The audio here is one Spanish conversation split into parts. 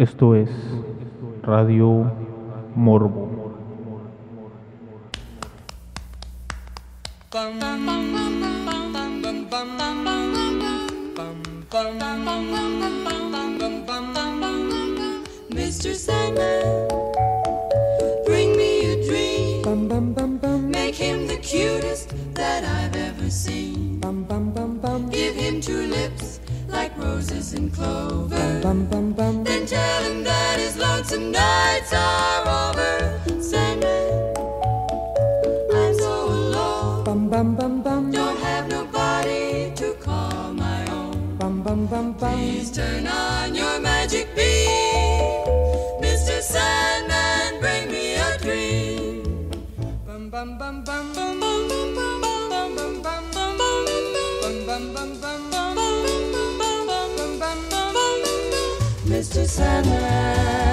Esto es Radio Morbo. Mr. Sandman, bring me a dream. Make him the cutest that I've ever seen. Give him two lips roses and clover. bum bum bum Then tell him that his lonesome nights are over. Sandman, sana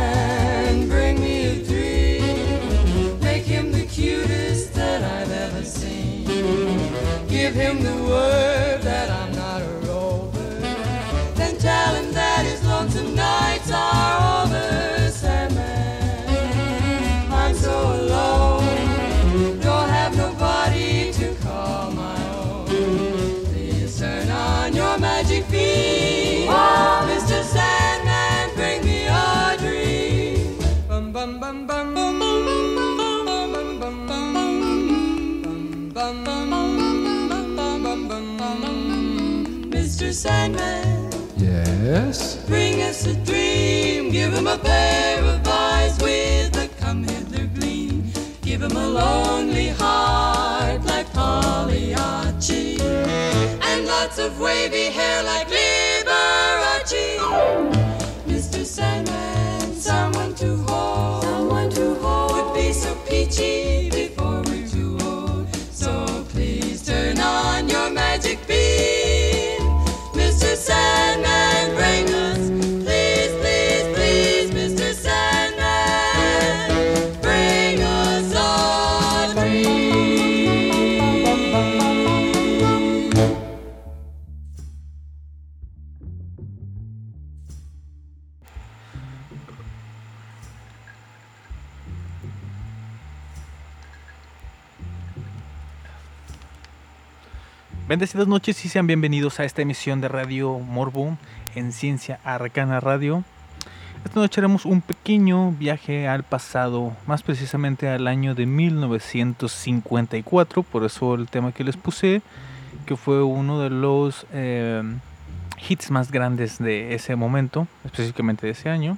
Yes? Bring us a dream, give him a pair of eyes with a come hither gleam. Give him a lonely heart like Pagliacci, and lots of wavy hair like Liberace. Mr. Sandman, someone to hold, someone to hold would be so peachy before Bendecidas noches y sean bienvenidos a esta emisión de Radio Morbo en Ciencia Arcana Radio. Esta noche haremos un pequeño viaje al pasado, más precisamente al año de 1954, por eso el tema que les puse, que fue uno de los eh, hits más grandes de ese momento, específicamente de ese año.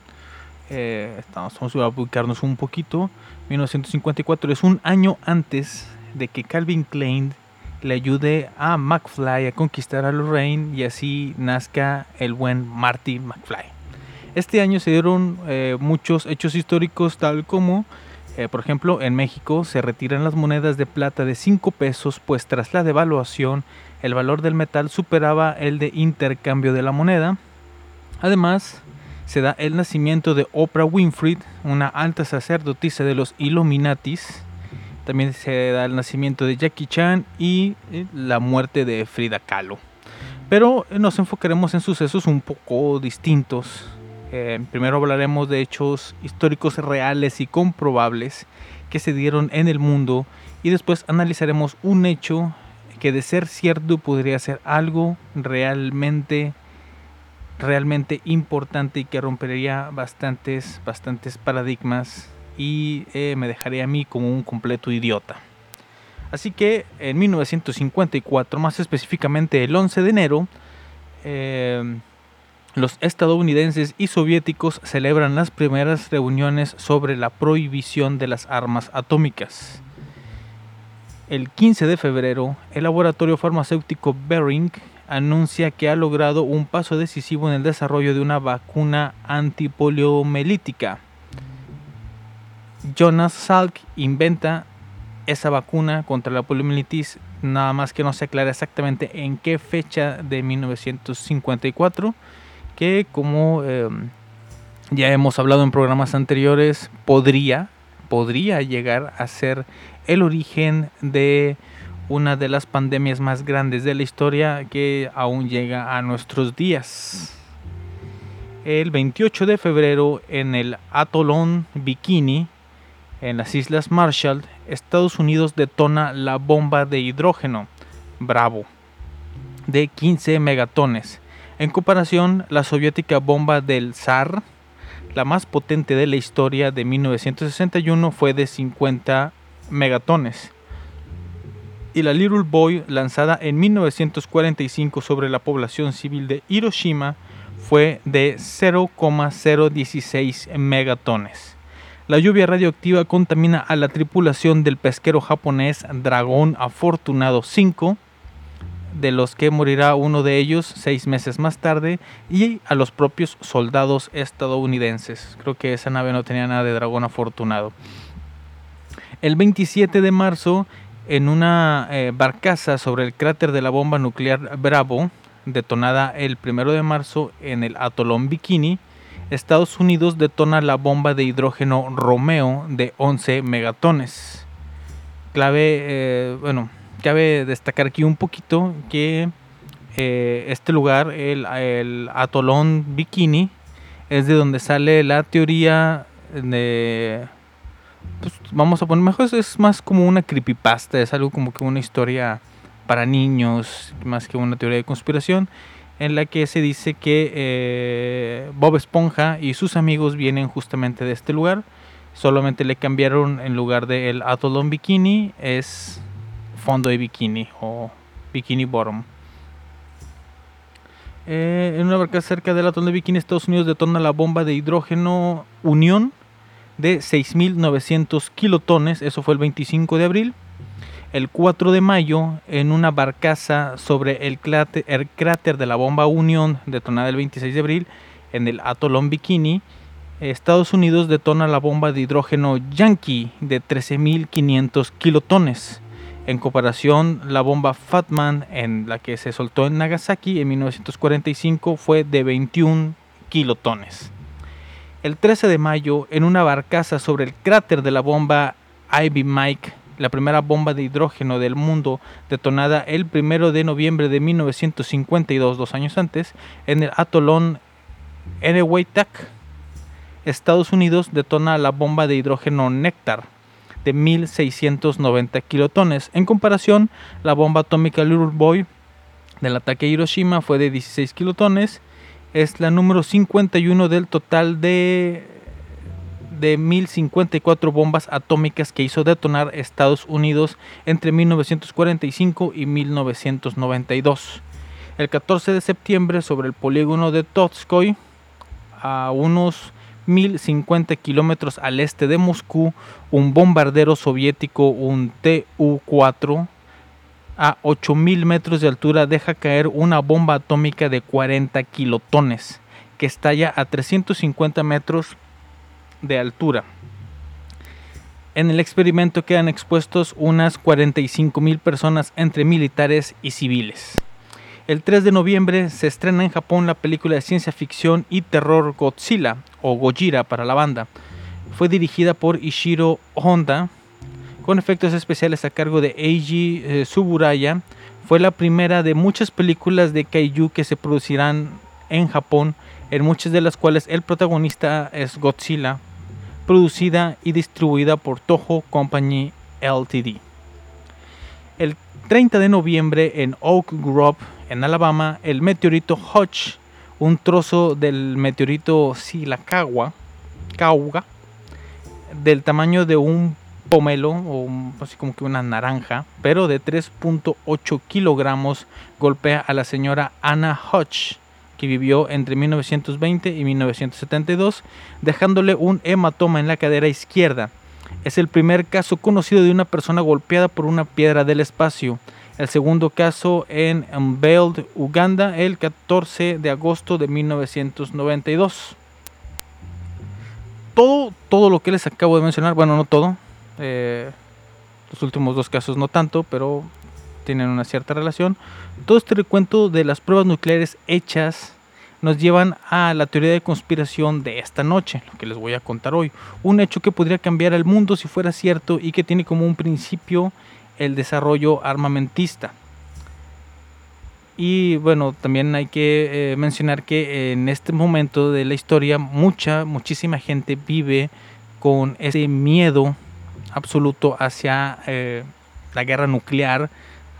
Eh, estamos, vamos a ubicarnos un poquito. 1954 es un año antes de que Calvin Klein le ayude a McFly a conquistar a Lorraine y así nazca el buen Marty McFly. Este año se dieron eh, muchos hechos históricos tal como, eh, por ejemplo, en México se retiran las monedas de plata de 5 pesos pues tras la devaluación el valor del metal superaba el de intercambio de la moneda. Además, se da el nacimiento de Oprah Winfrey, una alta sacerdotisa de los Illuminatis. También se da el nacimiento de Jackie Chan y eh, la muerte de Frida Kahlo. Pero eh, nos enfocaremos en sucesos un poco distintos. Eh, primero hablaremos de hechos históricos reales y comprobables que se dieron en el mundo y después analizaremos un hecho que de ser cierto podría ser algo realmente realmente importante y que rompería bastantes bastantes paradigmas y eh, me dejaría a mí como un completo idiota. Así que en 1954, más específicamente el 11 de enero, eh, los estadounidenses y soviéticos celebran las primeras reuniones sobre la prohibición de las armas atómicas. El 15 de febrero, el laboratorio farmacéutico Bering anuncia que ha logrado un paso decisivo en el desarrollo de una vacuna antipoliomelítica. Jonas Salk inventa esa vacuna contra la poliomielitis, nada más que no se aclara exactamente en qué fecha de 1954, que como eh, ya hemos hablado en programas anteriores, podría, podría llegar a ser el origen de una de las pandemias más grandes de la historia que aún llega a nuestros días. El 28 de febrero en el atolón Bikini, en las Islas Marshall, Estados Unidos detona la bomba de hidrógeno Bravo de 15 megatones. En comparación, la soviética bomba del Zar, la más potente de la historia de 1961, fue de 50 megatones. Y la Little Boy, lanzada en 1945 sobre la población civil de Hiroshima, fue de 0,016 megatones. La lluvia radioactiva contamina a la tripulación del pesquero japonés Dragón Afortunado 5, de los que morirá uno de ellos seis meses más tarde, y a los propios soldados estadounidenses. Creo que esa nave no tenía nada de Dragón Afortunado. El 27 de marzo, en una eh, barcaza sobre el cráter de la bomba nuclear Bravo, detonada el 1 de marzo en el atolón Bikini, Estados Unidos detona la bomba de hidrógeno Romeo de 11 megatones. Clave, eh, bueno, cabe destacar aquí un poquito que eh, este lugar, el, atolón Bikini, es de donde sale la teoría de... Pues, vamos a poner mejor, es más como una creepypasta, es algo como que una historia para niños, más que una teoría de conspiración en la que se dice que eh, Bob Esponja y sus amigos vienen justamente de este lugar. Solamente le cambiaron en lugar del el Atolón Bikini, es fondo de bikini o Bikini Bottom. Eh, en una barca cerca del atolón de Bikini, Estados Unidos detona la bomba de hidrógeno Unión de 6.900 kilotones. Eso fue el 25 de abril el 4 de mayo en una barcaza sobre el cráter, de la bomba Unión detonada el 26 de abril en el atolón Bikini. Estados Unidos detona la bomba de hidrógeno Yankee de 13.500 kilotones. En comparación, la bomba Fatman, en la que se soltó en Nagasaki en 1945, fue de 21 kilotones. El 13 de mayo, en una barcaza sobre el cráter de la bomba Ivy Mike la primera bomba de hidrógeno del mundo, detonada el 1 de noviembre de 1952, dos años antes, en el atolón Enewetak, Estados Unidos detona la bomba de hidrógeno Nectar de 1690 kilotones. En comparación, la bomba atómica Little Boy del ataque a Hiroshima fue de 16 kilotones. Es la número 51 del total de de 1054 bombas atómicas que hizo detonar Estados Unidos entre 1945 y 1992. El 14 de septiembre, sobre el polígono de Totskoy, a unos 1050 kilómetros al este de Moscú, un bombardero soviético, un Tu-4, a 8000 metros de altura, deja caer una bomba atómica de 40 kilotones que estalla a 350 metros de altura. En el experimento quedan expuestos unas 45 mil personas entre militares y civiles. El 3 de noviembre se estrena en Japón la película de ciencia ficción y terror Godzilla o Gojira para la banda. Fue dirigida por Ishiro Honda con efectos especiales a cargo de Eiji eh, Suburaya. Fue la primera de muchas películas de kaiju que se producirán en Japón, en muchas de las cuales el protagonista es Godzilla producida y distribuida por Toho Company Ltd. El 30 de noviembre en Oak Grove, en Alabama, el meteorito Hodge, un trozo del meteorito Silacagua, del tamaño de un pomelo o así como que una naranja, pero de 3.8 kilogramos, golpea a la señora Anna Hodge que vivió entre 1920 y 1972, dejándole un hematoma en la cadera izquierda. Es el primer caso conocido de una persona golpeada por una piedra del espacio. El segundo caso en Mbeld, Uganda, el 14 de agosto de 1992. Todo, todo lo que les acabo de mencionar, bueno, no todo, eh, los últimos dos casos no tanto, pero tienen una cierta relación. Todo este recuento de las pruebas nucleares hechas nos llevan a la teoría de conspiración de esta noche, lo que les voy a contar hoy. Un hecho que podría cambiar el mundo si fuera cierto y que tiene como un principio el desarrollo armamentista. Y bueno, también hay que eh, mencionar que en este momento de la historia mucha, muchísima gente vive con ese miedo absoluto hacia eh, la guerra nuclear,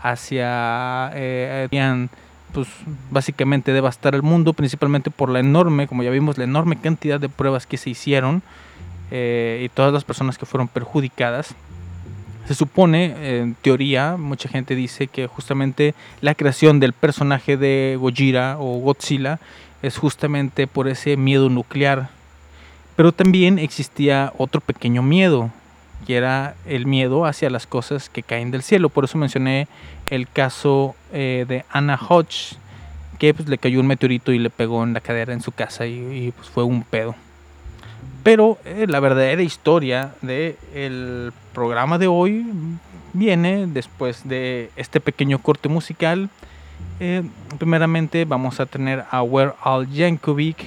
hacia eh, querían, pues básicamente devastar el mundo, principalmente por la enorme, como ya vimos, la enorme cantidad de pruebas que se hicieron eh, y todas las personas que fueron perjudicadas. Se supone, en teoría, mucha gente dice que justamente la creación del personaje de Gojira o Godzilla es justamente por ese miedo nuclear. Pero también existía otro pequeño miedo, que era el miedo hacia las cosas que caen del cielo. Por eso mencioné el caso eh, de Anna Hodge, que pues, le cayó un meteorito y le pegó en la cadera en su casa y, y, pues, fue un pedo. Pero eh, la verdadera historia del programa de hoy viene después de este pequeño corte musical. Eh, primeramente vamos a tener a We're Al Yankovic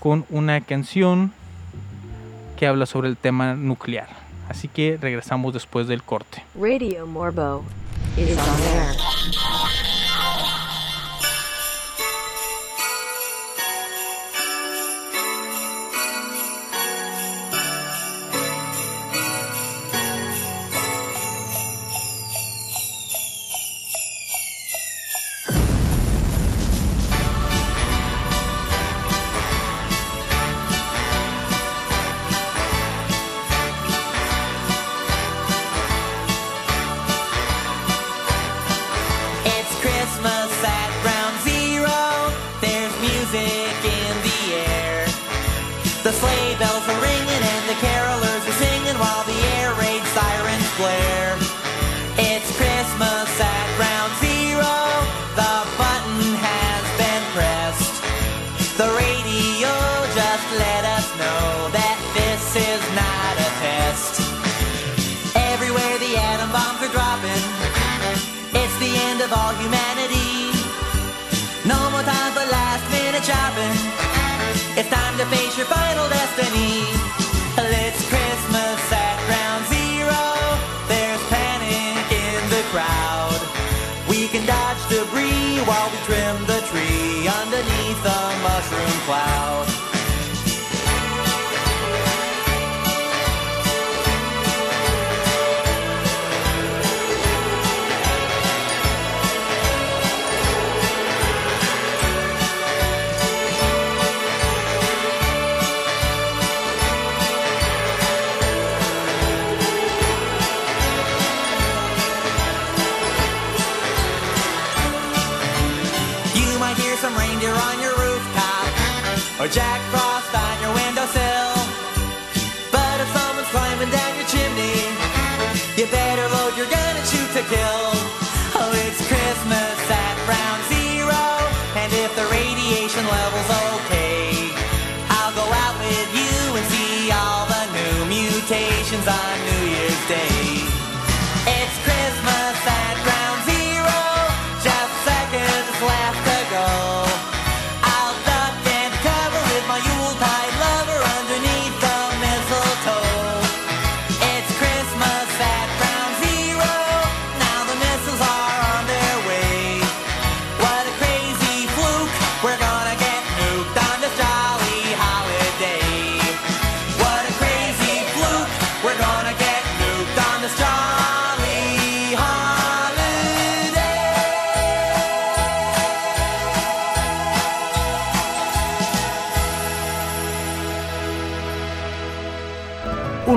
con una canción que habla sobre el tema nuclear. Así que regresamos después del corte. Radio Morbo on air. To face your final destiny. Oh, it's Christmas at ground zero, and if the radiation level's okay, I'll go out with you and see all the new mutations on New Year's Day.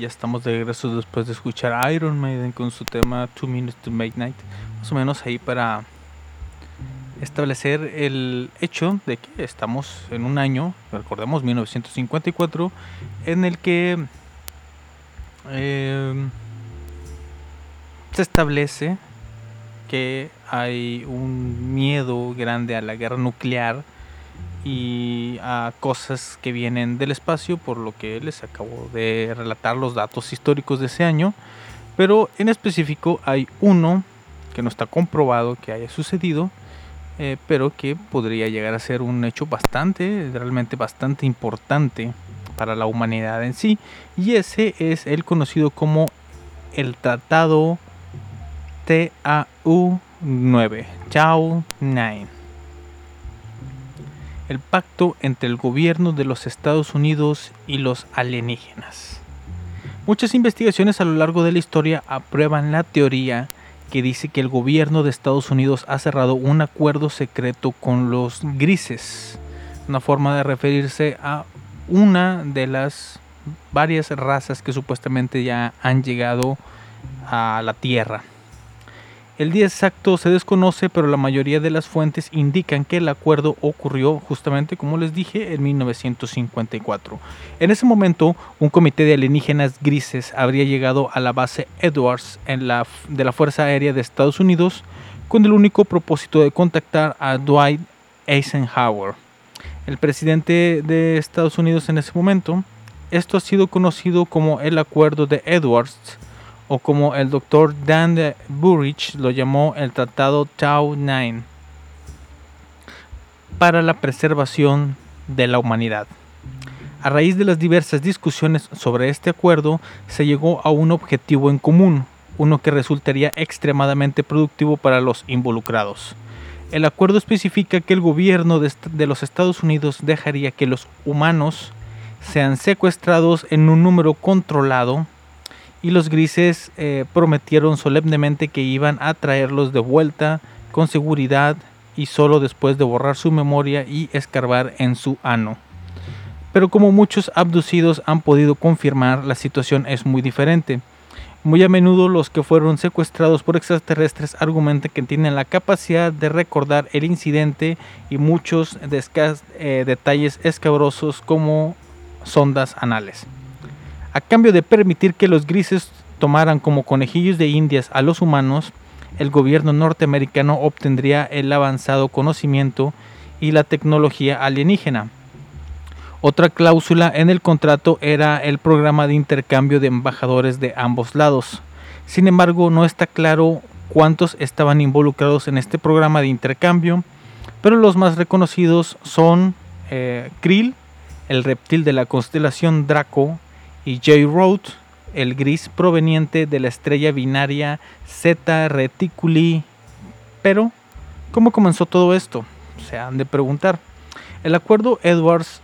ya estamos de regreso después de escuchar Iron Maiden con su tema Two Minutes to Midnight. Más o menos ahí para establecer el hecho de que estamos en un año, recordemos 1954, en el que eh, se establece que hay un miedo grande a la guerra nuclear y a cosas que vienen del espacio, por lo que les acabo de relatar los datos históricos de ese año. Pero en específico hay uno que no está comprobado que haya sucedido, eh, pero que podría llegar a ser un hecho bastante, realmente bastante importante para la humanidad en sí. Y ese es el conocido como el Tratado TAU-9, Chao 9 el pacto entre el gobierno de los Estados Unidos y los alienígenas. Muchas investigaciones a lo largo de la historia aprueban la teoría que dice que el gobierno de Estados Unidos ha cerrado un acuerdo secreto con los grises, una forma de referirse a una de las varias razas que supuestamente ya han llegado a la Tierra. El día exacto se desconoce, pero la mayoría de las fuentes indican que el acuerdo ocurrió justamente, como les dije, en 1954. En ese momento, un comité de alienígenas grises habría llegado a la base Edwards de la Fuerza Aérea de Estados Unidos con el único propósito de contactar a Dwight Eisenhower, el presidente de Estados Unidos en ese momento. Esto ha sido conocido como el Acuerdo de Edwards o como el doctor Dan Burrich lo llamó el Tratado Tau 9 para la preservación de la humanidad. A raíz de las diversas discusiones sobre este acuerdo, se llegó a un objetivo en común, uno que resultaría extremadamente productivo para los involucrados. El acuerdo especifica que el gobierno de los Estados Unidos dejaría que los humanos sean secuestrados en un número controlado y los grises eh, prometieron solemnemente que iban a traerlos de vuelta con seguridad y solo después de borrar su memoria y escarbar en su ano. Pero como muchos abducidos han podido confirmar, la situación es muy diferente. Muy a menudo los que fueron secuestrados por extraterrestres argumentan que tienen la capacidad de recordar el incidente y muchos eh, detalles escabrosos como sondas anales. A cambio de permitir que los grises tomaran como conejillos de indias a los humanos, el gobierno norteamericano obtendría el avanzado conocimiento y la tecnología alienígena. Otra cláusula en el contrato era el programa de intercambio de embajadores de ambos lados. Sin embargo, no está claro cuántos estaban involucrados en este programa de intercambio, pero los más reconocidos son eh, Krill, el reptil de la constelación Draco, y J. Road, el gris proveniente de la estrella binaria Z Reticuli. Pero, ¿cómo comenzó todo esto? Se han de preguntar. El acuerdo Edwards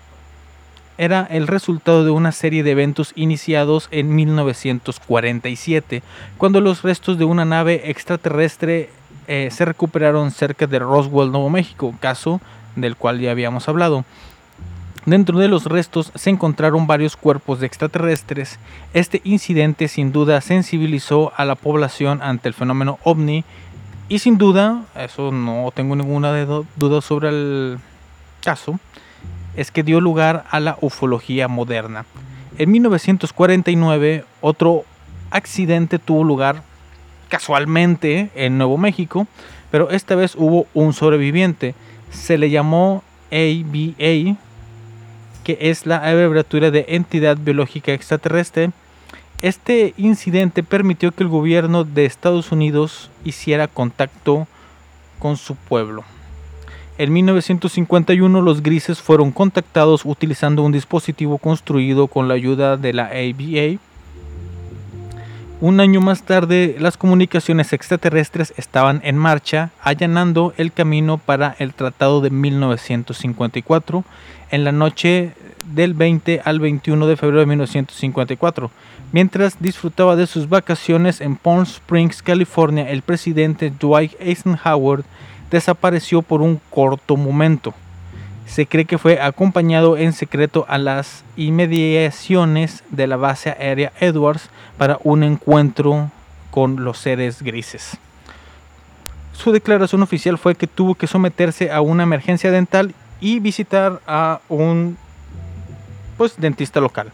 era el resultado de una serie de eventos iniciados en 1947, cuando los restos de una nave extraterrestre eh, se recuperaron cerca de Roswell, Nuevo México, caso del cual ya habíamos hablado. Dentro de los restos se encontraron varios cuerpos de extraterrestres. Este incidente sin duda sensibilizó a la población ante el fenómeno ovni y sin duda, eso no tengo ninguna duda sobre el caso, es que dio lugar a la ufología moderna. En 1949 otro accidente tuvo lugar casualmente en Nuevo México, pero esta vez hubo un sobreviviente. Se le llamó ABA que es la abreviatura de Entidad Biológica Extraterrestre. Este incidente permitió que el gobierno de Estados Unidos hiciera contacto con su pueblo. En 1951 los grises fueron contactados utilizando un dispositivo construido con la ayuda de la ABA. Un año más tarde las comunicaciones extraterrestres estaban en marcha, allanando el camino para el Tratado de 1954 en la noche del 20 al 21 de febrero de 1954. Mientras disfrutaba de sus vacaciones en Palm Springs, California, el presidente Dwight Eisenhower desapareció por un corto momento. Se cree que fue acompañado en secreto a las inmediaciones de la base aérea Edwards para un encuentro con los seres grises. Su declaración oficial fue que tuvo que someterse a una emergencia dental y visitar a un pues, dentista local.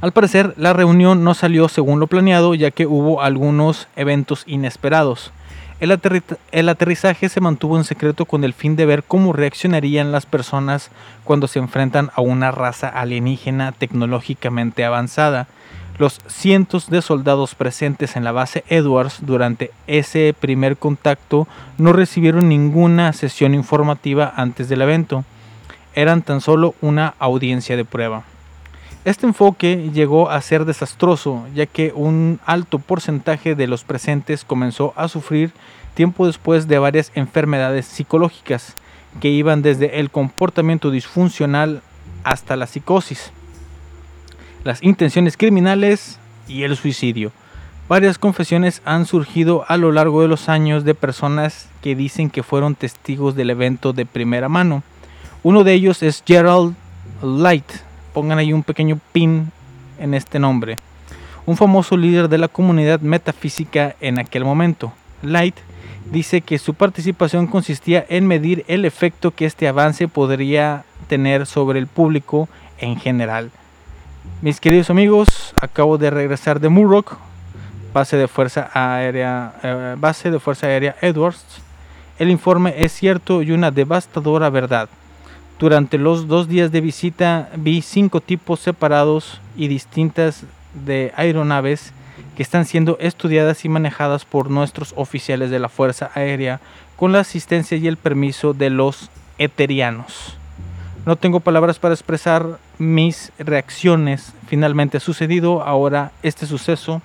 Al parecer, la reunión no salió según lo planeado, ya que hubo algunos eventos inesperados. El, aterri- el aterrizaje se mantuvo en secreto con el fin de ver cómo reaccionarían las personas cuando se enfrentan a una raza alienígena tecnológicamente avanzada. Los cientos de soldados presentes en la base Edwards durante ese primer contacto no recibieron ninguna sesión informativa antes del evento. Eran tan solo una audiencia de prueba. Este enfoque llegó a ser desastroso, ya que un alto porcentaje de los presentes comenzó a sufrir tiempo después de varias enfermedades psicológicas, que iban desde el comportamiento disfuncional hasta la psicosis, las intenciones criminales y el suicidio. Varias confesiones han surgido a lo largo de los años de personas que dicen que fueron testigos del evento de primera mano. Uno de ellos es Gerald Light, pongan ahí un pequeño pin en este nombre. Un famoso líder de la comunidad metafísica en aquel momento. Light dice que su participación consistía en medir el efecto que este avance podría tener sobre el público en general. Mis queridos amigos, acabo de regresar de Murrock, base de fuerza aérea, eh, base de fuerza aérea Edwards. El informe es cierto y una devastadora verdad. Durante los dos días de visita vi cinco tipos separados y distintas de aeronaves que están siendo estudiadas y manejadas por nuestros oficiales de la Fuerza Aérea con la asistencia y el permiso de los eterianos. No tengo palabras para expresar mis reacciones. Finalmente sucedido, ahora este suceso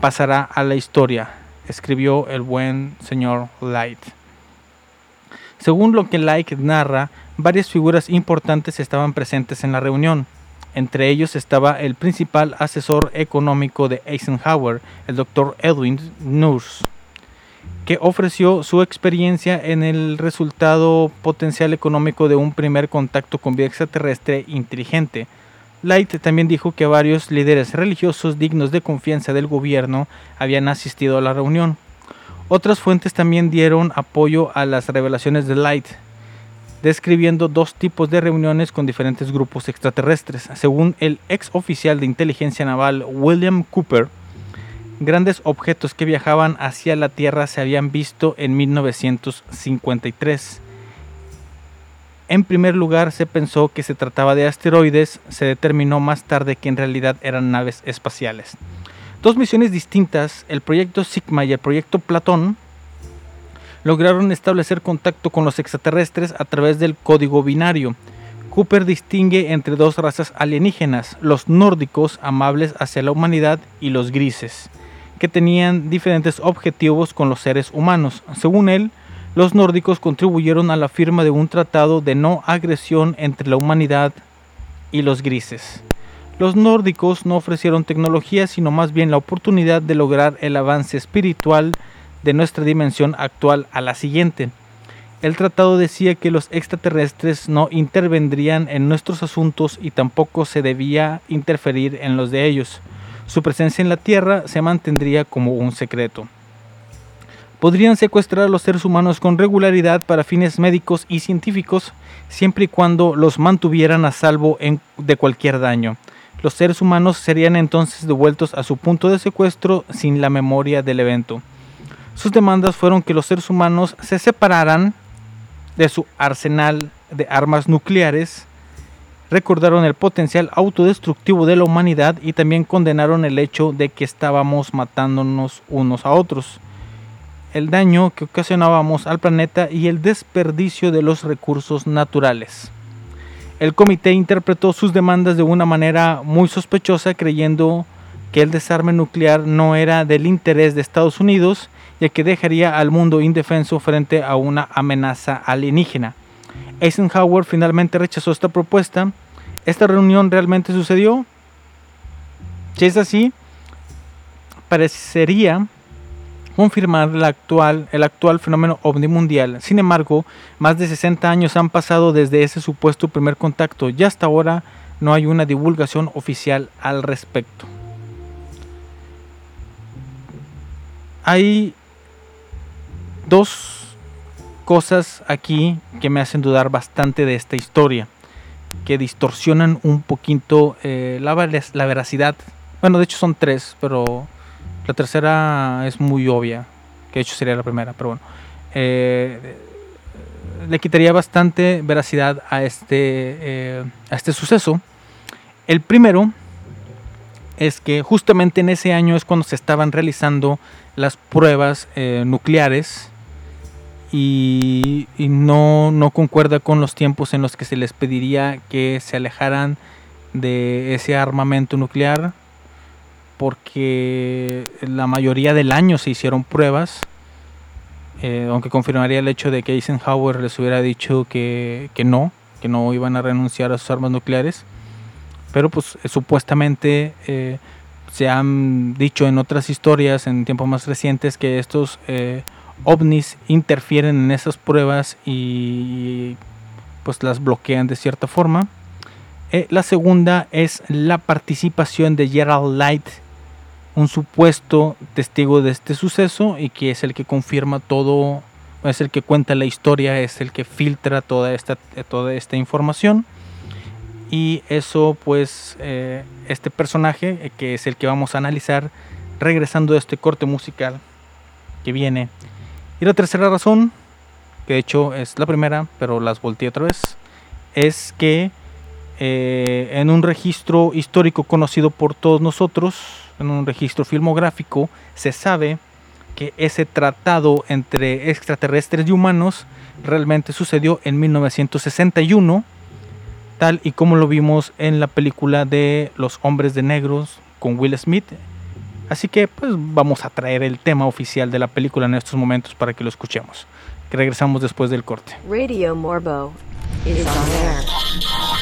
pasará a la historia, escribió el buen señor Light. Según lo que Light narra, varias figuras importantes estaban presentes en la reunión. Entre ellos estaba el principal asesor económico de Eisenhower, el Dr. Edwin Nurse, que ofreció su experiencia en el resultado potencial económico de un primer contacto con vida extraterrestre inteligente. Light también dijo que varios líderes religiosos dignos de confianza del gobierno habían asistido a la reunión. Otras fuentes también dieron apoyo a las revelaciones de Light, describiendo dos tipos de reuniones con diferentes grupos extraterrestres. Según el ex oficial de inteligencia naval William Cooper, grandes objetos que viajaban hacia la Tierra se habían visto en 1953. En primer lugar, se pensó que se trataba de asteroides, se determinó más tarde que en realidad eran naves espaciales. Dos misiones distintas, el proyecto Sigma y el proyecto Platón, lograron establecer contacto con los extraterrestres a través del código binario. Cooper distingue entre dos razas alienígenas, los nórdicos amables hacia la humanidad y los grises, que tenían diferentes objetivos con los seres humanos. Según él, los nórdicos contribuyeron a la firma de un tratado de no agresión entre la humanidad y los grises. Los nórdicos no ofrecieron tecnología, sino más bien la oportunidad de lograr el avance espiritual de nuestra dimensión actual a la siguiente. El tratado decía que los extraterrestres no intervendrían en nuestros asuntos y tampoco se debía interferir en los de ellos. Su presencia en la Tierra se mantendría como un secreto. Podrían secuestrar a los seres humanos con regularidad para fines médicos y científicos, siempre y cuando los mantuvieran a salvo de cualquier daño. Los seres humanos serían entonces devueltos a su punto de secuestro sin la memoria del evento. Sus demandas fueron que los seres humanos se separaran de su arsenal de armas nucleares, recordaron el potencial autodestructivo de la humanidad y también condenaron el hecho de que estábamos matándonos unos a otros, el daño que ocasionábamos al planeta y el desperdicio de los recursos naturales. El comité interpretó sus demandas de una manera muy sospechosa, creyendo que el desarme nuclear no era del interés de Estados Unidos, ya que dejaría al mundo indefenso frente a una amenaza alienígena. Eisenhower finalmente rechazó esta propuesta. ¿Esta reunión realmente sucedió? Si es así, parecería confirmar la actual, el actual fenómeno ovni mundial. Sin embargo, más de 60 años han pasado desde ese supuesto primer contacto y hasta ahora no hay una divulgación oficial al respecto. Hay dos cosas aquí que me hacen dudar bastante de esta historia, que distorsionan un poquito eh, la, la veracidad. Bueno, de hecho son tres, pero la tercera es muy obvia, que de hecho sería la primera, pero bueno. Eh, le quitaría bastante veracidad a este, eh, a este suceso. El primero es que justamente en ese año es cuando se estaban realizando las pruebas eh, nucleares y, no, no concuerda con los tiempos en los que se les pediría que se alejaran de ese armamento nuclear porque la mayoría del año se hicieron pruebas eh, aunque confirmaría el hecho de que Eisenhower les hubiera dicho que, que no, que no iban a renunciar a sus armas nucleares pero pues eh, supuestamente eh, se han dicho en otras historias en tiempos más recientes que estos ovnis interfieren en esas pruebas y pues las bloquean de cierta forma. Eh, la segunda es la participación de Gerald Light, un supuesto testigo de este suceso y que es el que confirma todo, es el que cuenta la historia, es el que filtra toda esta, toda esta información y eso pues eh, este personaje eh, que es el que vamos a analizar regresando a este corte musical que viene y la tercera razón que de hecho es la primera pero las volteé otra vez es que eh, en un registro histórico conocido por todos nosotros en un registro filmográfico se sabe que ese tratado entre extraterrestres y humanos realmente sucedió en 1961 tal y como lo vimos en la película de Los Hombres de Negros con Will Smith. Así que pues vamos a traer el tema oficial de la película en estos momentos para que lo escuchemos. Regresamos después del corte. Radio Morbo is on.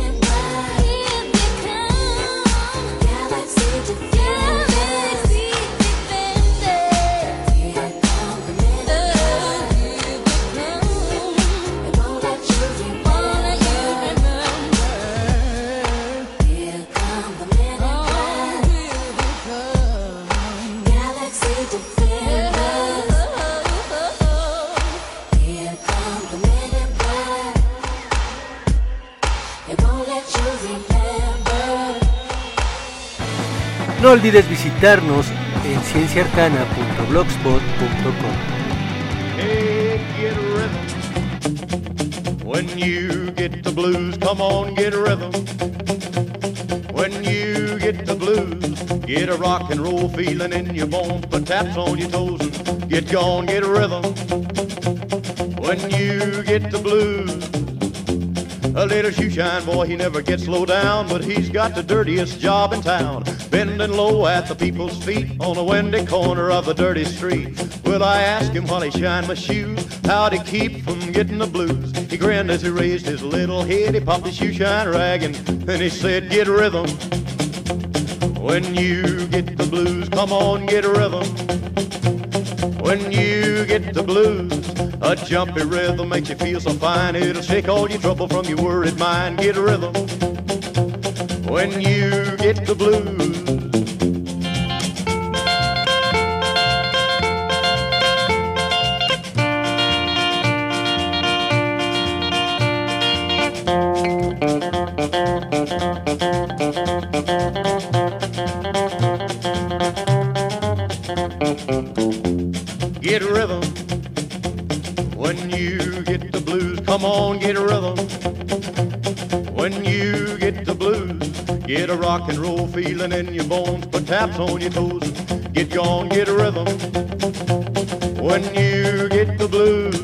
No olvides visitarnos en rhythm. When you get the blues, come on, get a rhythm. When you get the blues, get a rock and roll feeling in your bones, put taps on your toes and get gone, get a rhythm. When you get the blues, a little shoe shine boy, he never gets low down, but he's got the dirtiest job in town. Bending low at the people's feet on a windy corner of a dirty street. Will I ask him while he shined my shoes how to keep from getting the blues? He grinned as he raised his little head, he popped his shoe shine rag and then he said, get rhythm. When you get the blues, come on, get rhythm. When you get the blues, a jumpy rhythm makes you feel so fine. It'll shake all your trouble from your worried mind. Get rhythm. When you get the blues. Feeling in your bones, put taps on your toes, get gone, get a rhythm. When you get the blues.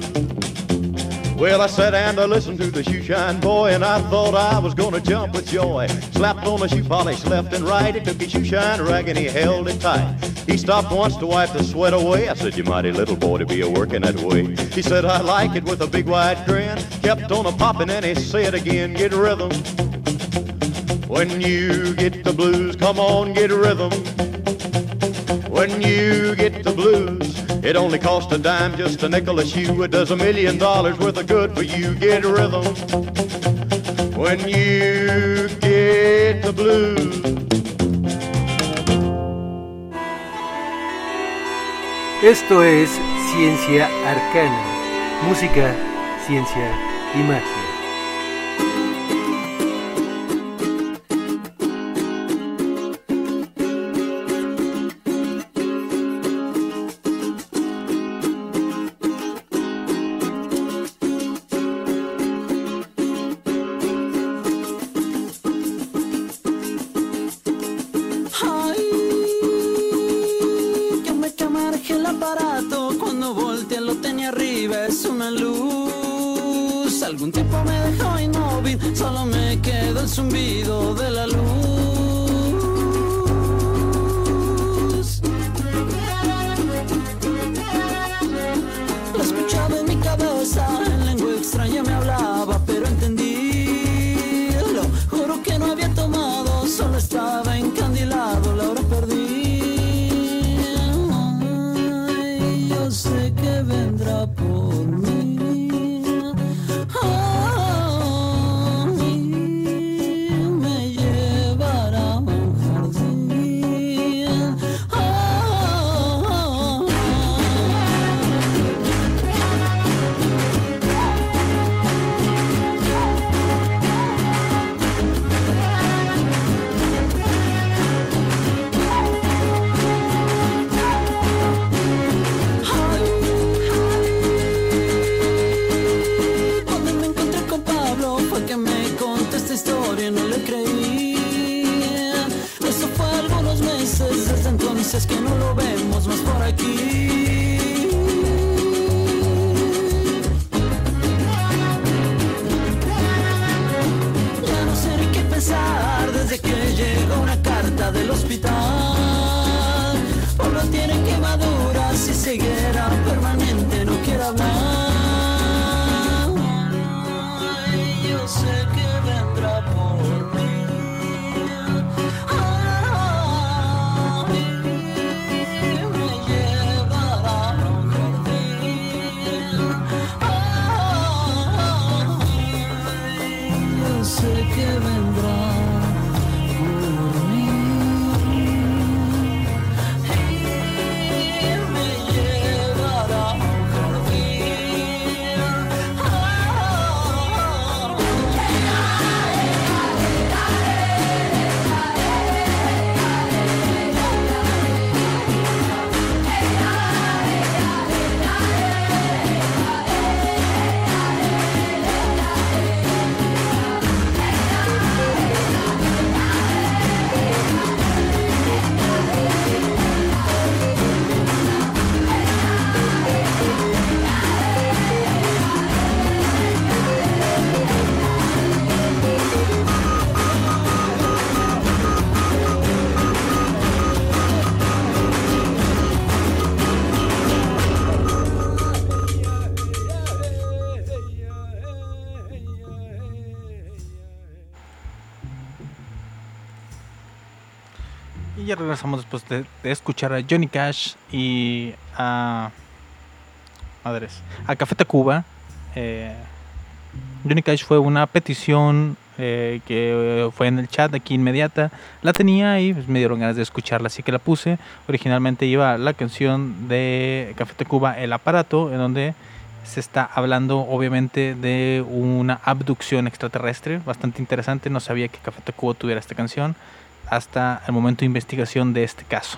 Well, I sat and I listened to the shoe shine boy, and I thought I was gonna jump with joy. Slapped on the shoe polish left and right. He took his shoe shine rag and he held it tight. He stopped once to wipe the sweat away. I said, You mighty little boy to be a working that way. He said, I like it with a big wide grin. Kept on a popping and he said again, Get rhythm. When you get the blues, come on, get a rhythm. When you get the blues, it only costs a dime, just a nickel a shoe. It does a million dollars worth of good for you. Get a rhythm. When you get the blues. Esto es Ciencia Arcana, música, ciencia y magia. Regresamos después de, de escuchar a Johnny Cash y a. Madres. A Café Tacuba. Eh, Johnny Cash fue una petición eh, que fue en el chat aquí inmediata. La tenía y pues, me dieron ganas de escucharla, así que la puse. Originalmente iba la canción de Café Tacuba, El Aparato, en donde se está hablando obviamente de una abducción extraterrestre. Bastante interesante. No sabía que Café Tacuba tuviera esta canción hasta el momento de investigación de este caso.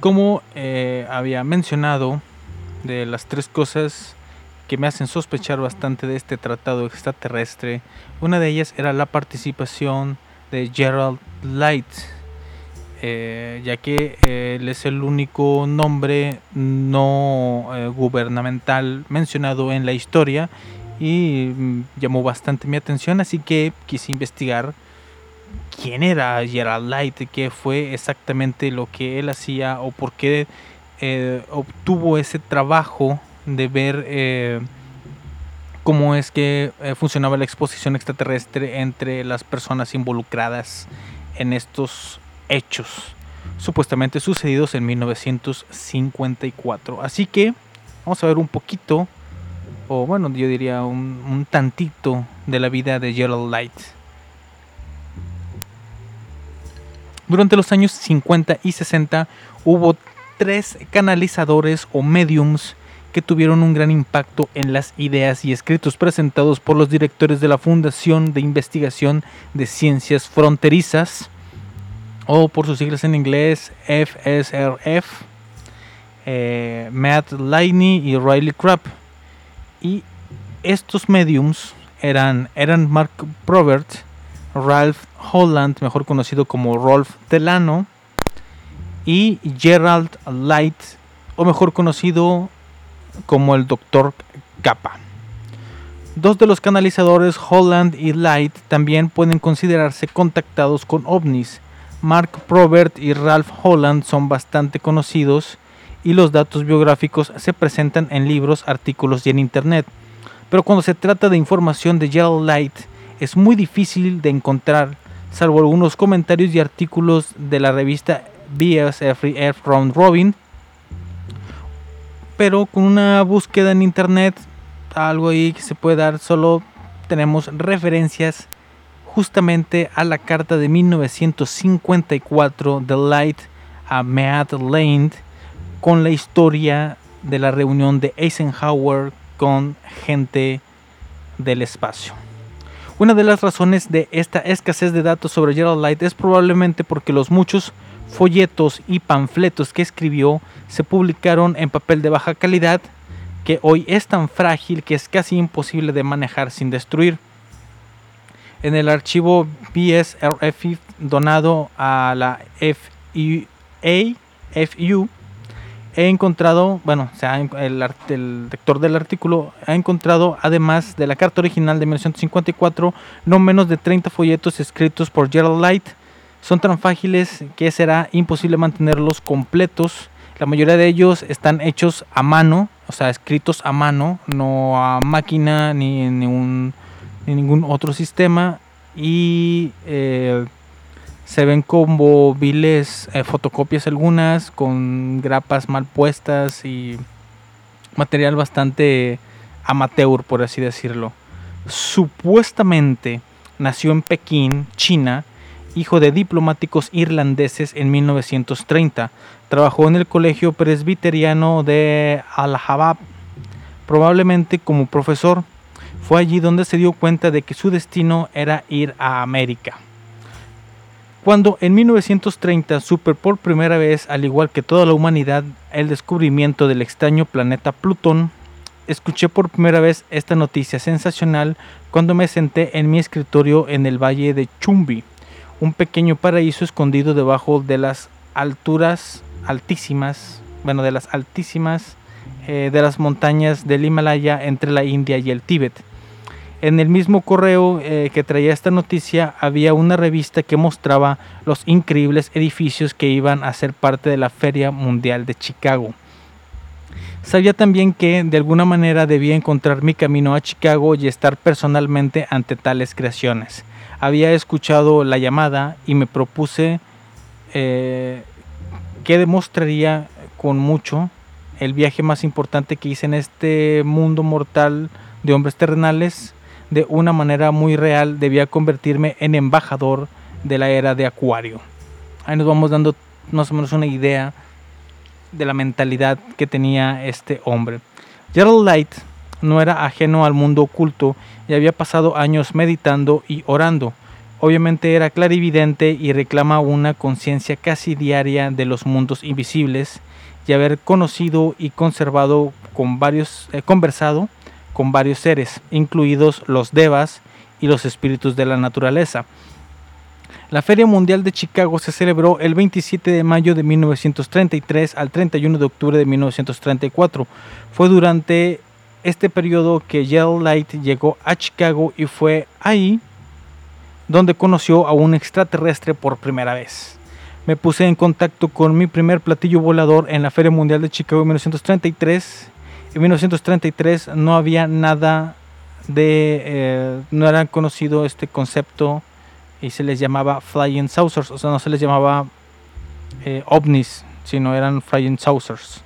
Como eh, había mencionado, de las tres cosas que me hacen sospechar bastante de este tratado extraterrestre, una de ellas era la participación de Gerald Light, eh, ya que eh, él es el único nombre no gubernamental mencionado en la historia y mm, llamó bastante mi atención, así que quise investigar quién era Gerald Light, qué fue exactamente lo que él hacía o por qué eh, obtuvo ese trabajo de ver eh, cómo es que eh, funcionaba la exposición extraterrestre entre las personas involucradas en estos hechos supuestamente sucedidos en 1954. Así que vamos a ver un poquito, o bueno, yo diría un, un tantito de la vida de Gerald Light. Durante los años 50 y 60 hubo tres canalizadores o mediums que tuvieron un gran impacto en las ideas y escritos presentados por los directores de la Fundación de Investigación de Ciencias Fronterizas, o por sus siglas en inglés FSRF, eh, Matt Lightney y Riley Crabb. Y estos mediums eran, eran Mark Probert, Ralph Holland, mejor conocido como Rolf Delano, y Gerald Light, o mejor conocido como el Dr. Kappa. Dos de los canalizadores, Holland y Light, también pueden considerarse contactados con ovnis. Mark Probert y Ralph Holland son bastante conocidos y los datos biográficos se presentan en libros, artículos y en internet. Pero cuando se trata de información de Gerald Light, es muy difícil de encontrar, salvo algunos comentarios y artículos de la revista BSF Round Robin. Pero con una búsqueda en internet, algo ahí que se puede dar, solo tenemos referencias justamente a la carta de 1954 de Light a Matt Lane con la historia de la reunión de Eisenhower con gente del espacio. Una de las razones de esta escasez de datos sobre Gerald Light es probablemente porque los muchos folletos y panfletos que escribió se publicaron en papel de baja calidad que hoy es tan frágil que es casi imposible de manejar sin destruir. En el archivo BSRF donado a la FU, he encontrado, bueno, o sea, el, el lector del artículo ha encontrado, además de la carta original de 1954, no menos de 30 folletos escritos por Gerald Light. Son tan frágiles que será imposible mantenerlos completos. La mayoría de ellos están hechos a mano, o sea, escritos a mano, no a máquina ni en ningún, ni ningún otro sistema. Y eh, se ven como viles eh, fotocopias algunas, con grapas mal puestas y material bastante amateur, por así decirlo. Supuestamente nació en Pekín, China, hijo de diplomáticos irlandeses en 1930. Trabajó en el colegio presbiteriano de Allahabad, probablemente como profesor. Fue allí donde se dio cuenta de que su destino era ir a América. Cuando en 1930 supe por primera vez, al igual que toda la humanidad, el descubrimiento del extraño planeta Plutón, escuché por primera vez esta noticia sensacional cuando me senté en mi escritorio en el valle de Chumbi, un pequeño paraíso escondido debajo de las alturas altísimas, bueno, de las altísimas eh, de las montañas del Himalaya entre la India y el Tíbet. En el mismo correo eh, que traía esta noticia había una revista que mostraba los increíbles edificios que iban a ser parte de la Feria Mundial de Chicago. Sabía también que de alguna manera debía encontrar mi camino a Chicago y estar personalmente ante tales creaciones. Había escuchado la llamada y me propuse eh, que demostraría con mucho el viaje más importante que hice en este mundo mortal de hombres terrenales de una manera muy real debía convertirme en embajador de la era de Acuario. Ahí nos vamos dando más o menos una idea de la mentalidad que tenía este hombre. Gerald Light no era ajeno al mundo oculto y había pasado años meditando y orando. Obviamente era clarividente y reclama una conciencia casi diaria de los mundos invisibles y haber conocido y conservado con varios, eh, conversado con varios seres, incluidos los devas y los espíritus de la naturaleza. La Feria Mundial de Chicago se celebró el 27 de mayo de 1933 al 31 de octubre de 1934. Fue durante este periodo que Gerald Light llegó a Chicago y fue ahí donde conoció a un extraterrestre por primera vez. Me puse en contacto con mi primer platillo volador en la Feria Mundial de Chicago en 1933 en 1933 no había nada de, eh, no era conocido este concepto y se les llamaba flying saucers, o sea, no se les llamaba eh, ovnis, sino eran flying saucers.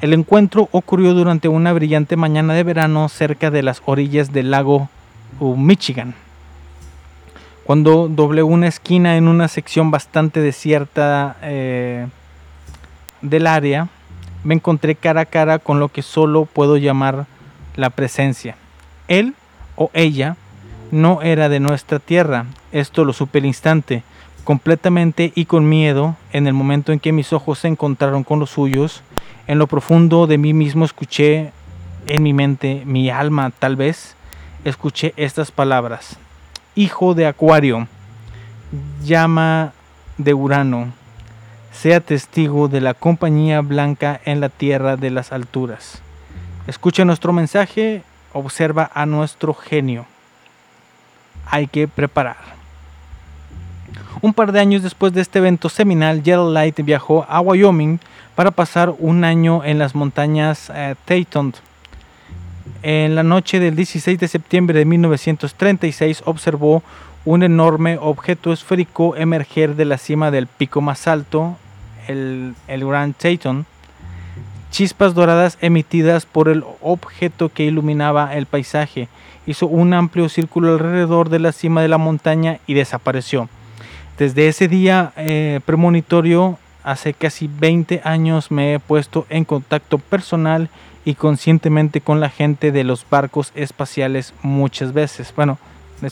El encuentro ocurrió durante una brillante mañana de verano cerca de las orillas del lago Michigan. Cuando doblé una esquina en una sección bastante desierta eh, del área, me encontré cara a cara con lo que solo puedo llamar la presencia. Él o ella no era de nuestra tierra, esto lo supe al instante, completamente y con miedo, en el momento en que mis ojos se encontraron con los suyos, en lo profundo de mí mismo escuché en mi mente, mi alma tal vez, escuché estas palabras. Hijo de Acuario, llama de Urano, sea testigo de la compañía blanca en la tierra de las alturas. Escucha nuestro mensaje, observa a nuestro genio. Hay que preparar. Un par de años después de este evento seminal, Gerald Light viajó a Wyoming para pasar un año en las montañas eh. En la noche del 16 de septiembre de 1936 observó un enorme objeto esférico emerger de la cima del pico más alto, el, el Grand Teton, chispas doradas emitidas por el objeto que iluminaba el paisaje. Hizo un amplio círculo alrededor de la cima de la montaña y desapareció. Desde ese día eh, premonitorio, hace casi 20 años me he puesto en contacto personal y conscientemente con la gente de los barcos espaciales muchas veces. Bueno,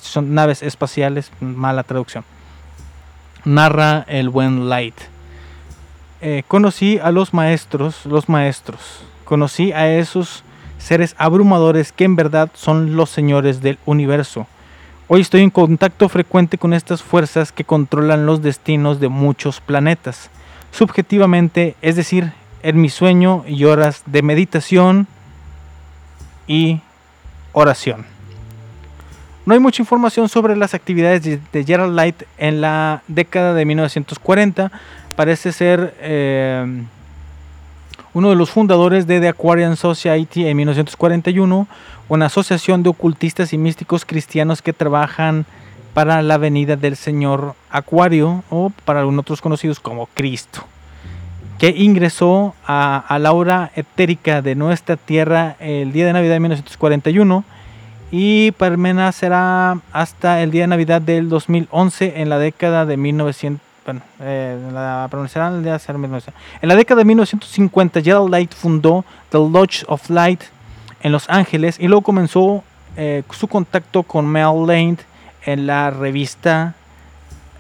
son naves espaciales, mala traducción. Narra el buen Light. Eh, conocí a los maestros, los maestros. Conocí a esos seres abrumadores que en verdad son los señores del universo. Hoy estoy en contacto frecuente con estas fuerzas que controlan los destinos de muchos planetas. Subjetivamente, es decir, en mi sueño y horas de meditación y oración. No hay mucha información sobre las actividades de, Gerald Light en la década de 1940. Parece ser eh, uno de los fundadores de The Aquarian Society en 1941, una asociación de ocultistas y místicos cristianos que trabajan para la venida del Señor Acuario o para algunos otros conocidos como Cristo, que ingresó a, la aura etérica de nuestra tierra el día de Navidad de 1941 y permanecerá hasta el día de Navidad del 2011 en la década de 1900. Bueno, eh, de 1900. En la década de 1950, Gerald Light fundó The Lodge of Light en Los Ángeles y luego comenzó eh, su contacto con Mel Lane en la revista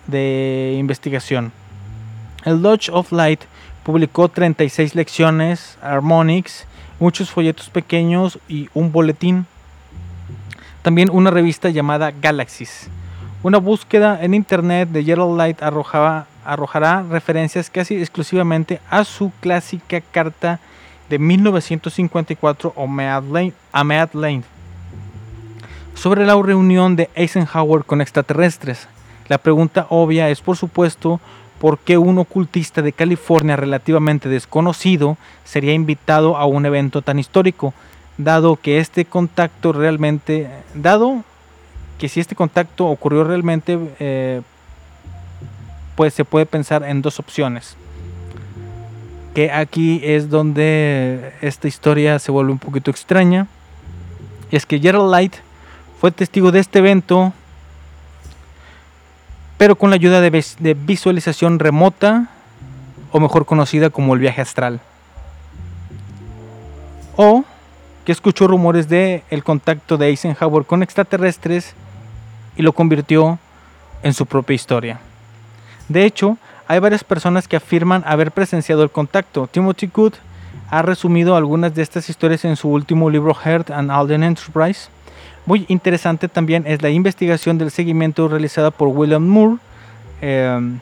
de investigación. El Lodge of Light publicó 36 lecciones, harmonics, muchos folletos pequeños y un boletín. También una revista llamada Galaxies. Una búsqueda en internet de Gerald Light arrojaba- arrojará referencias casi exclusivamente a su clásica carta de 1954 a Matt Lane sobre la reunión de Eisenhower con extraterrestres. La pregunta obvia es, por supuesto, por qué un ocultista de California relativamente desconocido sería invitado a un evento tan histórico, dado que este contacto realmente, dado que si este contacto ocurrió realmente, eh, pues se puede pensar en dos opciones. Que aquí es donde esta historia se vuelve un poquito extraña. Es que Gerald Light fue testigo de este evento, pero con la ayuda de, de visualización remota, o mejor conocida como el viaje astral. O que escuchó rumores de el contacto de Eisenhower con extraterrestres y lo convirtió en su propia historia. De hecho, hay varias personas que afirman haber presenciado el contacto. Timothy Good ha resumido algunas de estas historias en su último libro Heart and Alden Enterprise. Muy interesante también es la investigación del seguimiento realizada por William Moore. Eh,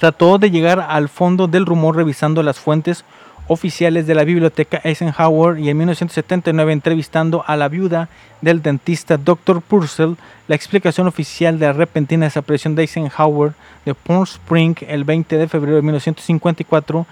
trató de llegar al fondo del rumor revisando las fuentes oficiales de la biblioteca Eisenhower y en 1979 entrevistando a la viuda del dentista Dr. Purcell, la explicación oficial de la repentina desaparición de Eisenhower de Palm Spring el 20 de febrero de 1954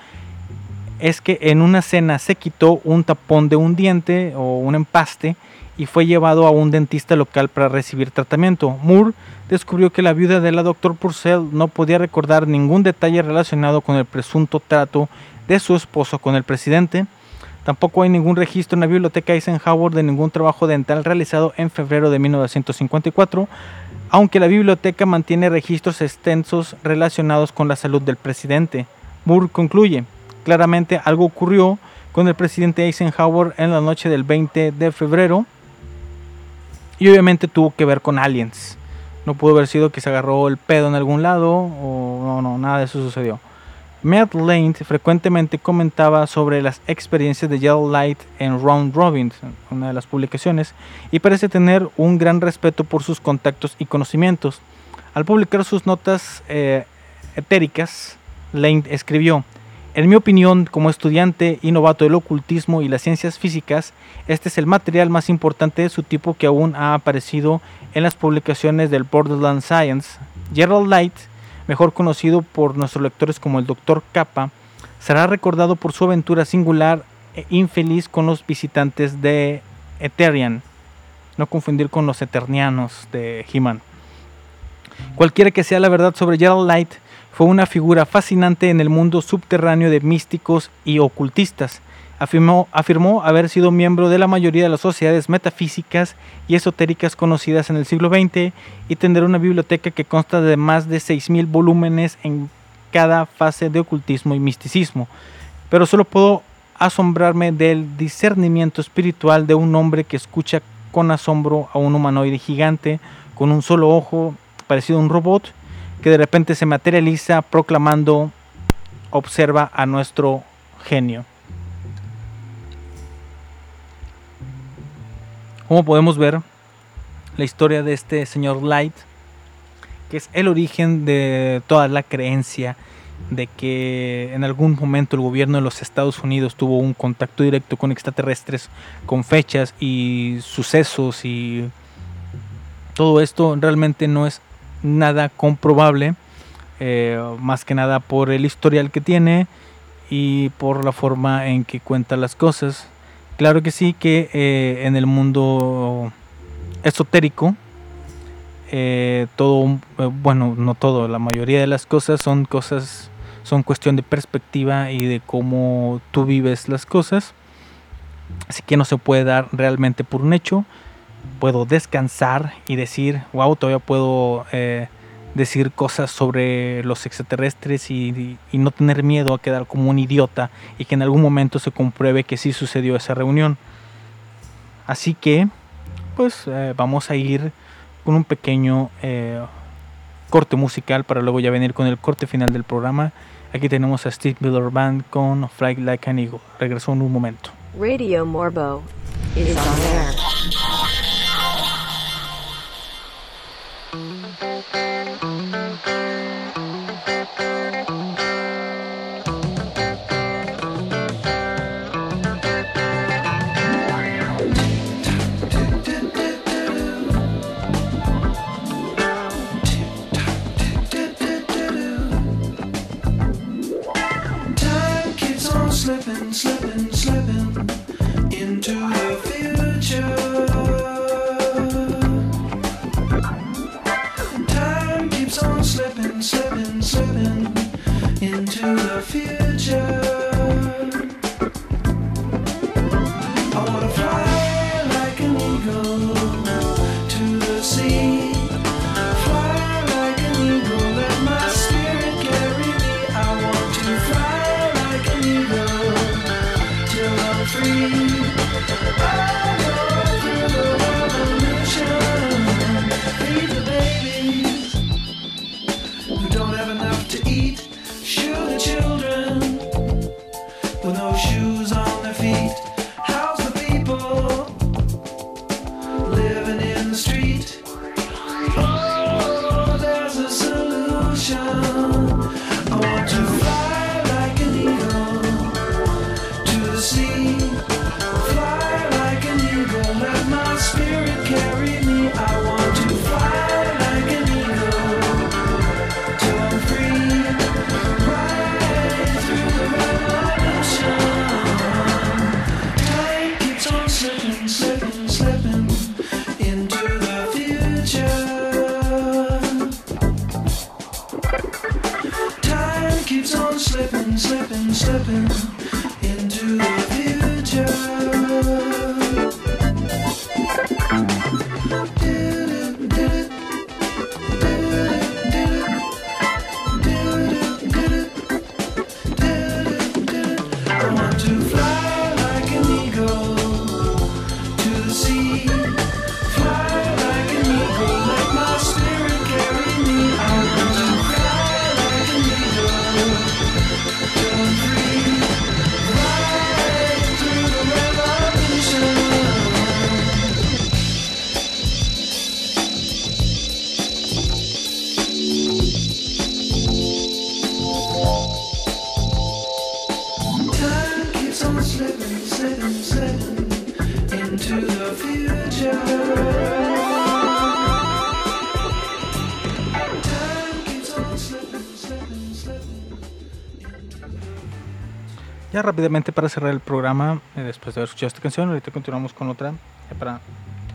es que en una cena se quitó un tapón de un diente o un empaste y fue llevado a un dentista local para recibir tratamiento. Moore descubrió que la viuda de la Dr. Purcell no podía recordar ningún detalle relacionado con el presunto trato de su esposo con el presidente. Tampoco hay ningún registro en la biblioteca Eisenhower de ningún trabajo dental realizado en febrero de 1954, aunque la biblioteca mantiene registros extensos relacionados con la salud del presidente. Moore concluye, claramente algo ocurrió con el presidente Eisenhower en la noche del 20 de febrero y obviamente tuvo que ver con aliens. No pudo haber sido que se agarró el pedo en algún lado o no, no, nada de eso sucedió. Matt Lane frecuentemente comentaba sobre las experiencias de Gerald Light en Round Robin, una de las publicaciones, y parece tener un gran respeto por sus contactos y conocimientos. Al publicar sus notas eh, etéricas, Lane escribió, en mi opinión, como estudiante y novato del ocultismo y las ciencias físicas, este es el material más importante de su tipo que aún ha aparecido en las publicaciones del Borderland Science. Gerald Light, mejor conocido por nuestros lectores como el Dr. Kappa, será recordado por su aventura singular e infeliz con los visitantes de Eterian, no confundir con los Eternianos de He-Man. Cualquiera que sea la verdad sobre Gerald Light, fue una figura fascinante en el mundo subterráneo de místicos y ocultistas. Afirmó, afirmó, haber sido miembro de la mayoría de las sociedades metafísicas y esotéricas conocidas en el siglo XX y tener una biblioteca que consta de más de 6.000 volúmenes en cada fase de ocultismo y misticismo. Pero solo puedo asombrarme del discernimiento espiritual de un hombre que escucha con asombro a un humanoide gigante con un solo ojo parecido a un robot que de repente se materializa proclamando, observa a nuestro genio. Como podemos ver, la historia de este señor Light, que es el origen de toda la creencia de que en algún momento el gobierno de los Estados Unidos tuvo un contacto directo con extraterrestres con fechas y sucesos y todo esto realmente no es nada comprobable, eh, más que nada por el historial que tiene y por la forma en que cuenta las cosas. Claro que sí que eh, en el mundo esotérico, eh, todo, eh, bueno, no todo, la mayoría de las cosas son cosas, son cuestión de perspectiva y de cómo tú vives las cosas. Así que no se puede dar realmente por un hecho. Puedo descansar y decir, wow, todavía puedo decir cosas sobre los extraterrestres y, no tener miedo a quedar como un idiota y que en algún momento se compruebe que sí sucedió esa reunión. Así que, pues eh, vamos a ir con un pequeño eh, corte musical para luego ya venir con el corte final del programa. Aquí tenemos a Steve Miller Band con Fly Like an Eagle. Regresó en un momento. Radio Morbo is on air. ocean. Rápidamente para cerrar el programa, eh, después de haber escuchado esta canción, ahorita continuamos con otra. Ya para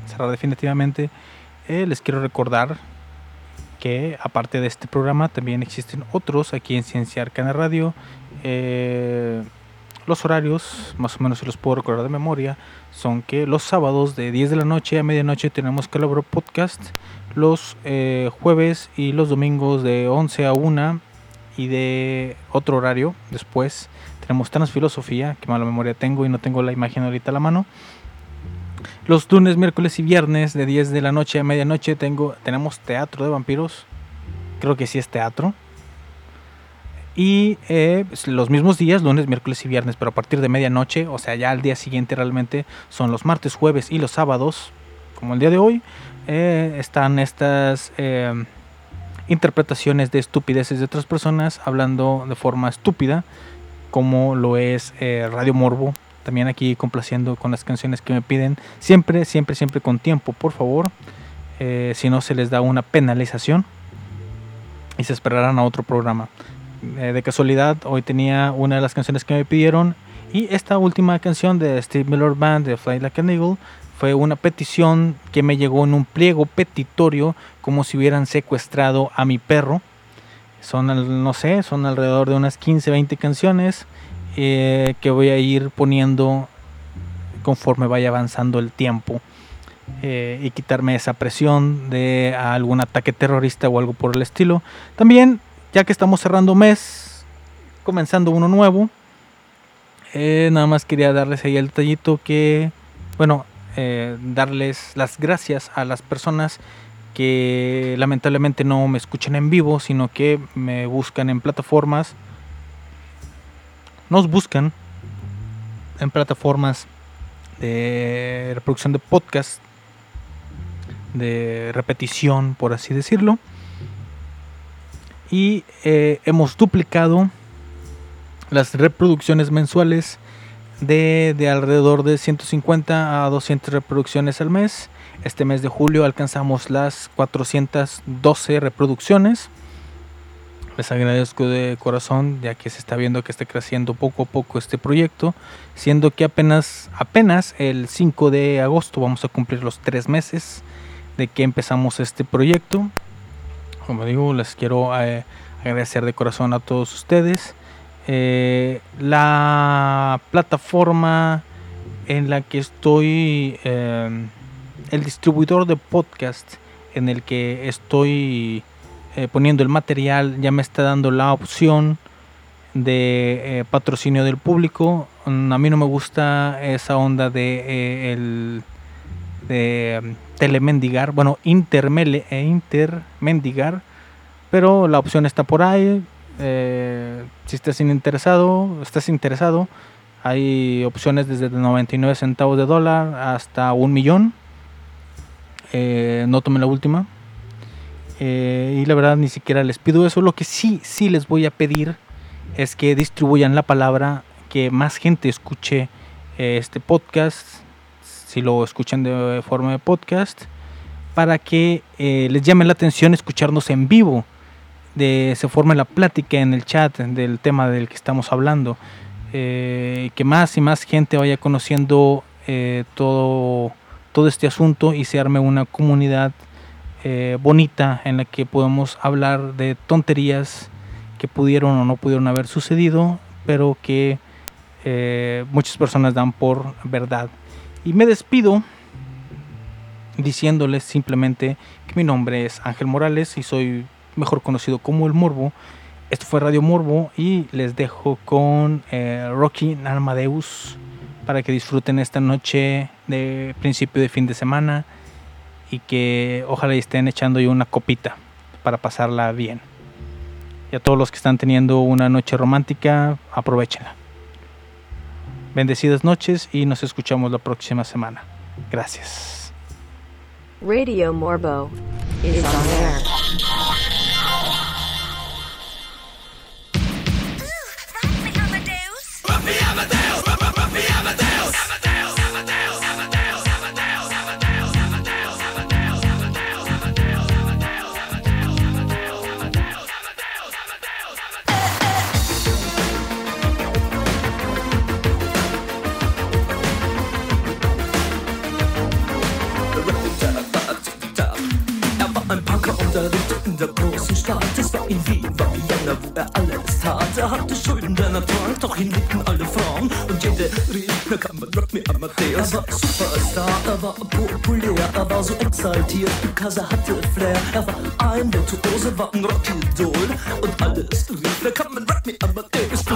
cerrar definitivamente, eh, les quiero recordar que aparte de este programa también existen otros aquí en Ciencia Arcana Radio. Eh, los horarios, más o menos se los puedo recordar de memoria, son que los sábados de 10 de la noche a medianoche tenemos Calabro Podcast, los eh, jueves y los domingos de 11 a 1 y de otro horario después tenemos Transfilosofía, que mala memoria tengo y no tengo la imagen ahorita a la mano. Los lunes, miércoles y viernes de 10 de la noche a medianoche tengo, tenemos Teatro de Vampiros. Creo que sí es teatro. Y eh, pues, los mismos días, lunes, miércoles y viernes, pero a partir de medianoche, o sea, ya al día siguiente realmente son los martes, jueves y los sábados, como el día de hoy, eh, están estas eh, interpretaciones de estupideces de otras personas hablando de forma estúpida, como lo es eh, Radio Morbo. También aquí complaciendo con las canciones que me piden. Siempre, siempre, siempre con tiempo, por favor. Eh, si no, se les da una penalización y se esperarán a otro programa. Eh, de casualidad, hoy tenía una de las canciones que me pidieron y esta última canción de Steve Miller Band de Fly Like an Eagle fue una petición que me llegó en un pliego petitorio como si hubieran secuestrado a mi perro. Son, no sé, son alrededor de unas 15, 20 canciones eh, que voy a ir poniendo conforme vaya avanzando el tiempo eh, y quitarme esa presión de algún ataque terrorista o algo por el estilo. También, ya que estamos cerrando mes, comenzando uno nuevo, eh, nada más quería darles ahí el detallito que, bueno, darles las gracias a las personas que lamentablemente no me escuchan en vivo, sino que me buscan en plataformas. Nos buscan en plataformas de reproducción de podcast, de repetición, por así decirlo. Y eh, hemos duplicado las reproducciones mensuales de, de alrededor de 150 a 200 reproducciones al mes. Este mes de julio alcanzamos las 412 reproducciones. Les agradezco de corazón ya que se está viendo que está creciendo poco a poco este proyecto, siendo que apenas, apenas el 5 de agosto vamos a cumplir los tres meses de que empezamos este proyecto. Como digo, les quiero eh, agradecer de corazón a todos ustedes. Eh, la plataforma en la que estoy, eh, el distribuidor de podcast en el que estoy eh, poniendo el material, ya me está dando la opción de eh, patrocinio del público. Mm, A mí no me gusta esa onda de eh, el de mm, telemendigar, bueno, intermele, e intermendigar, pero la opción está por ahí. eh, si estás interesado, estás interesado, hay opciones desde 99 centavos de dólar hasta un millón. Eh, no tomen la última. Eh, y la verdad ni siquiera les pido eso. Lo que sí, sí les voy a pedir es que distribuyan la palabra, que más gente escuche eh, este podcast, si lo escuchan de forma de podcast, para que les llame la atención escucharnos en vivo, de se forme la plática en el chat del tema del que estamos hablando, que más y más gente vaya conociendo todo, todo este asunto y se arme una comunidad eh, bonita en la que podemos hablar de tonterías que pudieron o no pudieron haber sucedido, pero que eh, muchas personas dan por verdad. Y me despido diciéndoles simplemente que mi nombre es Ángel Morales y soy mejor conocido como El Morbo. Esto fue Radio Morbo y les dejo con eh, Rocky Armadeus para que disfruten esta noche de principio de fin de semana y que ojalá y estén echando ya una copita para pasarla bien. Y a todos los que están teniendo una noche romántica, aprovechenla. Bendecidas noches y nos escuchamos la próxima semana. Gracias. Radio Morbo is on air. Der großen Stadt. Es war in Wien, war Vienna, wo er alles tat. Er hatte Schulden, denn er trank, doch ihn liebten alle Frauen. Und rief, na kann man Rock me Amadeus. Er war Superstar, er war populär, er war so exaltiert, er hatte Flair. Er war ein Virtuose, war ein Rockidol. Und alles rief, na kann man Rock me Amadeus. Du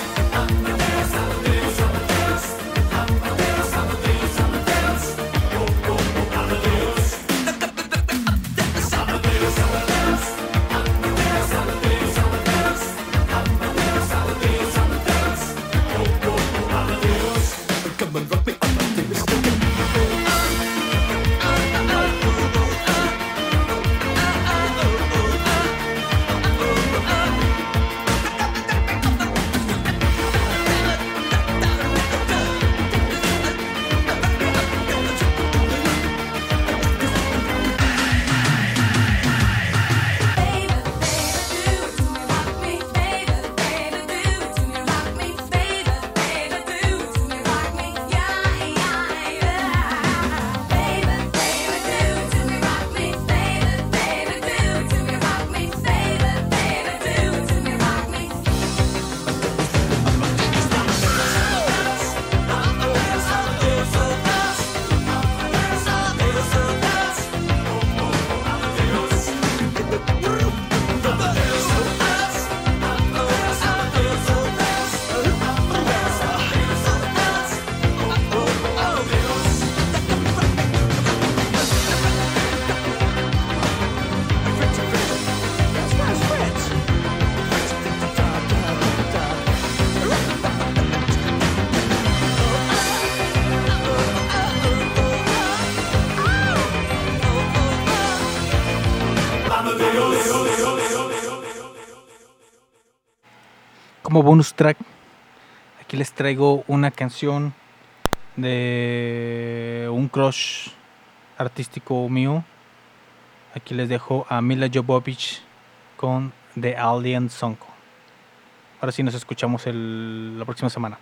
Como bonus track, aquí les traigo una canción de un crush artístico mío. Aquí les dejo a Mila Jovovich con The Alien Song. Ahora sí nos escuchamos el- la próxima semana.